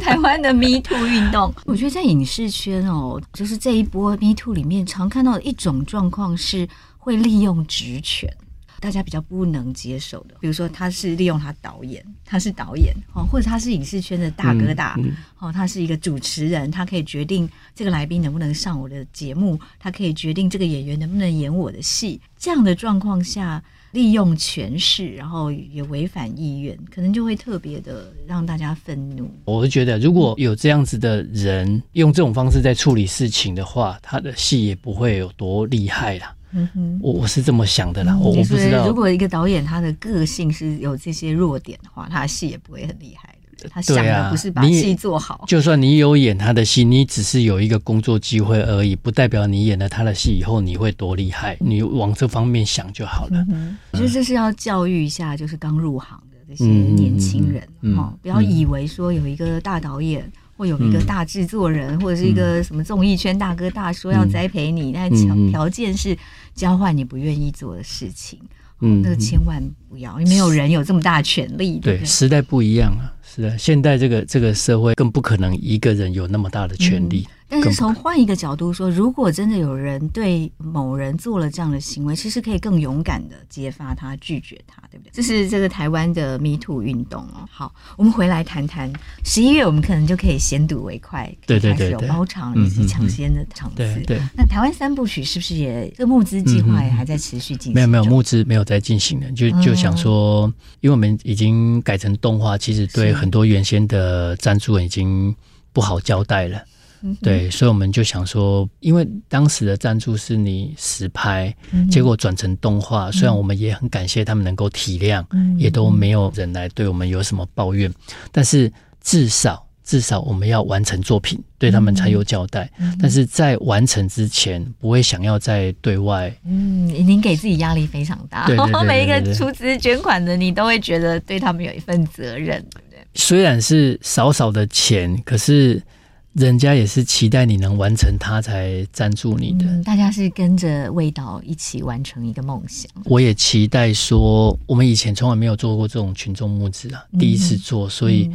台湾的 Me Too 运动。我觉得在影视圈哦，就是这一波 Me Too 里面，常看到的一种状况是会利用职权。大家比较不能接受的，比如说他是利用他导演，他是导演哦，或者他是影视圈的大哥大哦，他是一个主持人，他可以决定这个来宾能不能上我的节目，他可以决定这个演员能不能演我的戏。这样的状况下，利用权势，然后也违反意愿，可能就会特别的让大家愤怒。我会觉得，如果有这样子的人用这种方式在处理事情的话，他的戏也不会有多厉害啦。嗯哼，我我是这么想的啦，我、嗯、我不知道。如果一个导演他的个性是有这些弱点的话，他的戏也不会很厉害？他想的不是把戏做好。就算你有演他的戏，你只是有一个工作机会而已，不代表你演了他的戏以后你会多厉害。你往这方面想就好了。嗯、我觉得这是要教育一下，就是刚入行的这些年轻人哈、嗯不要以为说有一个大导演。会有一个大制作人，嗯、或者是一个什么综艺圈大哥大说要栽培你，嗯、但条条件是交换你不愿意做的事情，嗯，那个千万不要，因为没有人有这么大的权利。对，对，对，时代不一样了，是的，现在这个这个社会更不可能一个人有那么大的权利。嗯但是从换一个角度说，如果真的有人对某人做了这样的行为，其实可以更勇敢的揭发他、拒绝他，对不对？这是这个台湾的 Me Too 运动哦。好，我们回来谈谈十一月，我们可能就可以先睹为快，对对对，有包场以及抢先的场次。对对。那台湾三部曲是不是也这个募资计划也还在持续进行？没有没有，募资没有在进行的，就就想说，因为我们已经改成动画，其实对很多原先的赞助人已经不好交代了。对，所以我们就想说，因为当时的赞助是你实拍，结果转成动画，虽然我们也很感谢他们能够体谅，也都没有人来对我们有什么抱怨，但是至少至少我们要完成作品，对他们才有交代。但是在完成之前，不会想要再对外。嗯，您给自己压力非常大，对对对 [LAUGHS] 每一个出资捐款的，你都会觉得对他们有一份责任，对不对？虽然是少少的钱，可是。人家也是期待你能完成，他才赞助你的。嗯，大家是跟着味道一起完成一个梦想。我也期待说，我们以前从来没有做过这种群众募资啊，第一次做，所以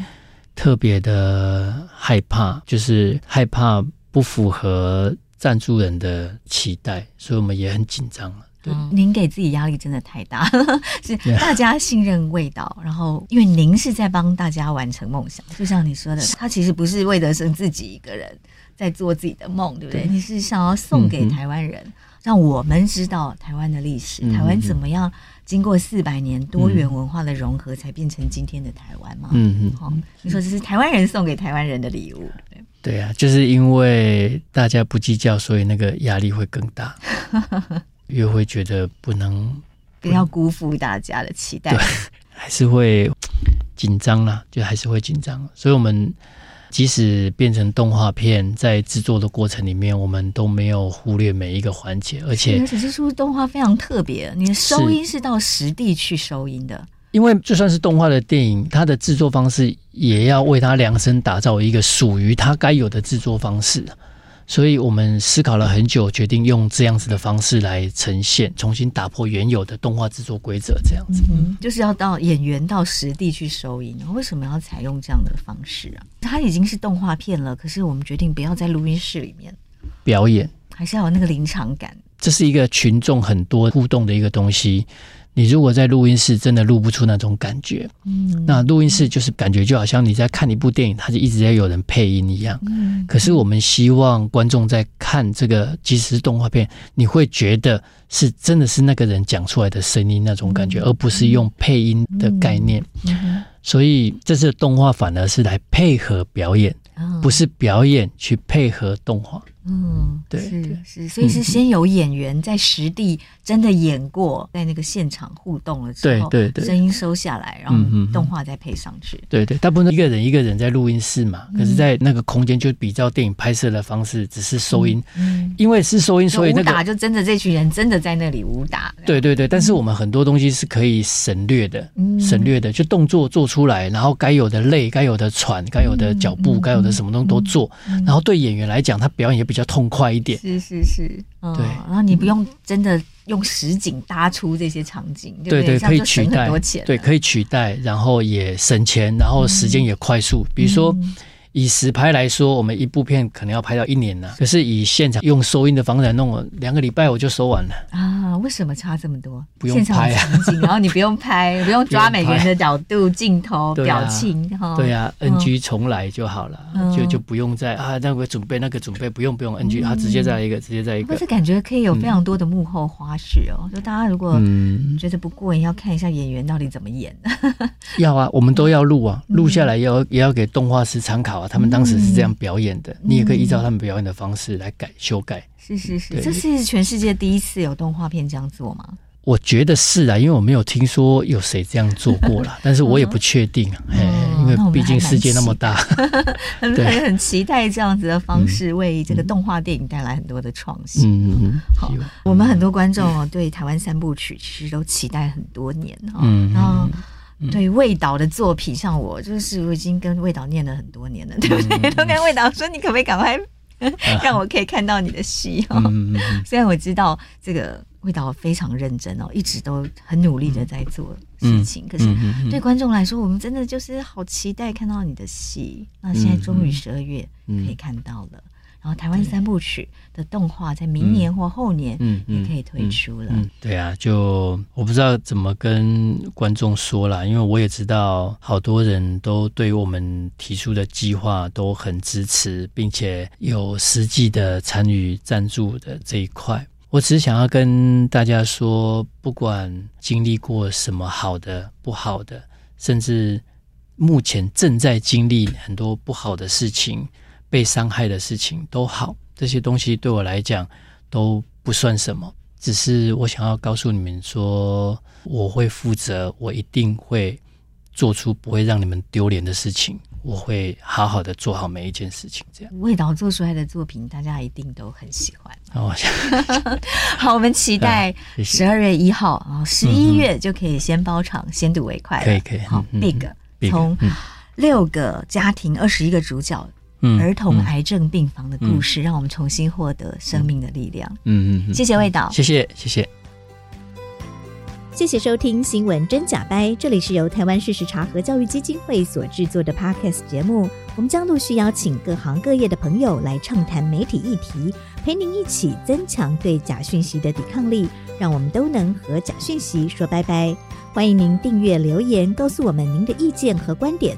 特别的害怕，就是害怕不符合赞助人的期待，所以我们也很紧张。嗯，您给自己压力真的太大了，[LAUGHS] 是 [LAUGHS] 大家信任味道，然后因为您是在帮大家完成梦想，就像你说的，他其实不是魏德生自己一个人在做自己的梦，对不对？对，你是想要送给台湾人，嗯、让我们知道台湾的历史，嗯、台湾怎么样经过四百年多元文化的融合，才变成今天的台湾嘛？嗯嗯，好，你说这是台湾人送给台湾人的礼物，对对啊，就是因为大家不计较，所以那个压力会更大。[LAUGHS] 越会觉得不能不要辜负大家的期待，对，还是会紧张啦，就还是会紧张。所以我们即使变成动画片，在制作的过程里面，我们都没有忽略每一个环节，而且而且这出动画非常特别，你的收音是到实地去收音的。因为就算是动画的电影，它的制作方式也要为它量身打造一个属于它该有的制作方式。所以我们思考了很久，决定用这样子的方式来呈现，重新打破原有的动画制作规则，这样子。嗯，就是要到演员到实地去收音。为什么要采用这样的方式啊？它已经是动画片了，可是我们决定不要在录音室里面表演，还是要有那个临场感。这是一个群众很多互动的一个东西。你如果在录音室，真的录不出那种感觉。嗯，那录音室就是感觉就好像你在看一部电影，它就一直在有人配音一样。嗯，可是我们希望观众在看这个，即使是动画片，你会觉得是真的是那个人讲出来的声音那种感觉，而不是用配音的概念。所以这次的动画反而是来配合表演，不是表演去配合动画。嗯，对，是是，所以是先有演员在实地真的演过，在那个现场互动了之后，对对对，声音收下来，然后动画再配上去。对对，大部分一个人一个人在录音室嘛，可是在那个空间就比较电影拍摄的方式，只是收音，因为是收音，所以那个武打就真的这群人真的在那里武打。对对对，但是我们很多东西是可以省略的，省略的，就动作做出来，然后该有的累，该有的喘，该有的脚步，该有的什么东西都做，然后对演员来讲，他表演也比比较痛快一点，是是是，嗯、对，然后你不用真的用实景搭出这些场景，对对，可以取代，对，可以取代，然后也省钱，然后时间也快速，嗯、比如说。嗯以实拍来说，我们一部片可能要拍到一年呢。可是以现场用收音的方式来弄了，两个礼拜我就收完了啊！为什么差这么多？不用拍啊，然后你不用拍，[LAUGHS] 不用抓每个人的角度、[LAUGHS] 镜头、表情，对啊，NG 重来就好了，就就不用再啊那个准备那个准备，不用不用 NG，啊直接再来一个，直接再一个。不是感觉可以有非常多的幕后花絮哦，就大家如果觉得不过瘾，要看一下演员到底怎么演。[LAUGHS] 要啊，我们都要录啊，录下来要也要给动画师参考啊。他们当时是这样表演的，你也可以依照他们表演的方式来改修改。是是是，这是全世界第一次有动画片这样做吗？我觉得是啊，因为我没有听说有谁这样做过了，[LAUGHS] 但是我也不确定，哎，因为毕竟世界那么大，[LAUGHS] 很很很期待这样子的方式为这个动画电影带来很多的创新。嗯嗯，好，我们很多观众哦，对台湾三部曲其实都期待很多年哈，然后。对魏导的作品，像我就是我已经跟魏导念了很多年了，对不对？都跟魏导说，你可不可以赶快 [LAUGHS] 让我可以看到你的戏哦？虽然我知道这个魏导非常认真哦，一直都很努力的在做事情，可是对观众来说，我们真的就是好期待看到你的戏。那现在终于十二月可以看到了。然后台湾三部曲的动画在明年或后年，嗯，也可以推出了。嗯嗯嗯嗯、对啊，就我不知道怎么跟观众说啦，因为我也知道好多人都对我们提出的计划都很支持，并且有实际的参与赞助的这一块。我只是想要跟大家说，不管经历过什么好的、不好的，甚至目前正在经历很多不好的事情。被伤害的事情都好，这些东西对我来讲都不算什么。只是我想要告诉你们说，我会负责，我一定会做出不会让你们丢脸的事情。我会好好的做好每一件事情。这样，魏导做出来的作品，大家一定都很喜欢。哦，[LAUGHS] 好，我们期待十二月一号啊，十一月就可以先包场，先睹为快。可以，可以。好，Big，从六个家庭，二十一个主角。儿童癌症病房的故事，让我们重新获得生命的力量。嗯嗯，谢谢魏导，谢谢谢谢，谢谢收听《新闻真假掰》，这里是由台湾事实查核教育基金会所制作的 Podcast 节目。我们将陆续邀请各行各业的朋友来畅谈媒体议题，陪您一起增强对假讯息的抵抗力，让我们都能和假讯息说拜拜。欢迎您订阅留言，告诉我们您的意见和观点。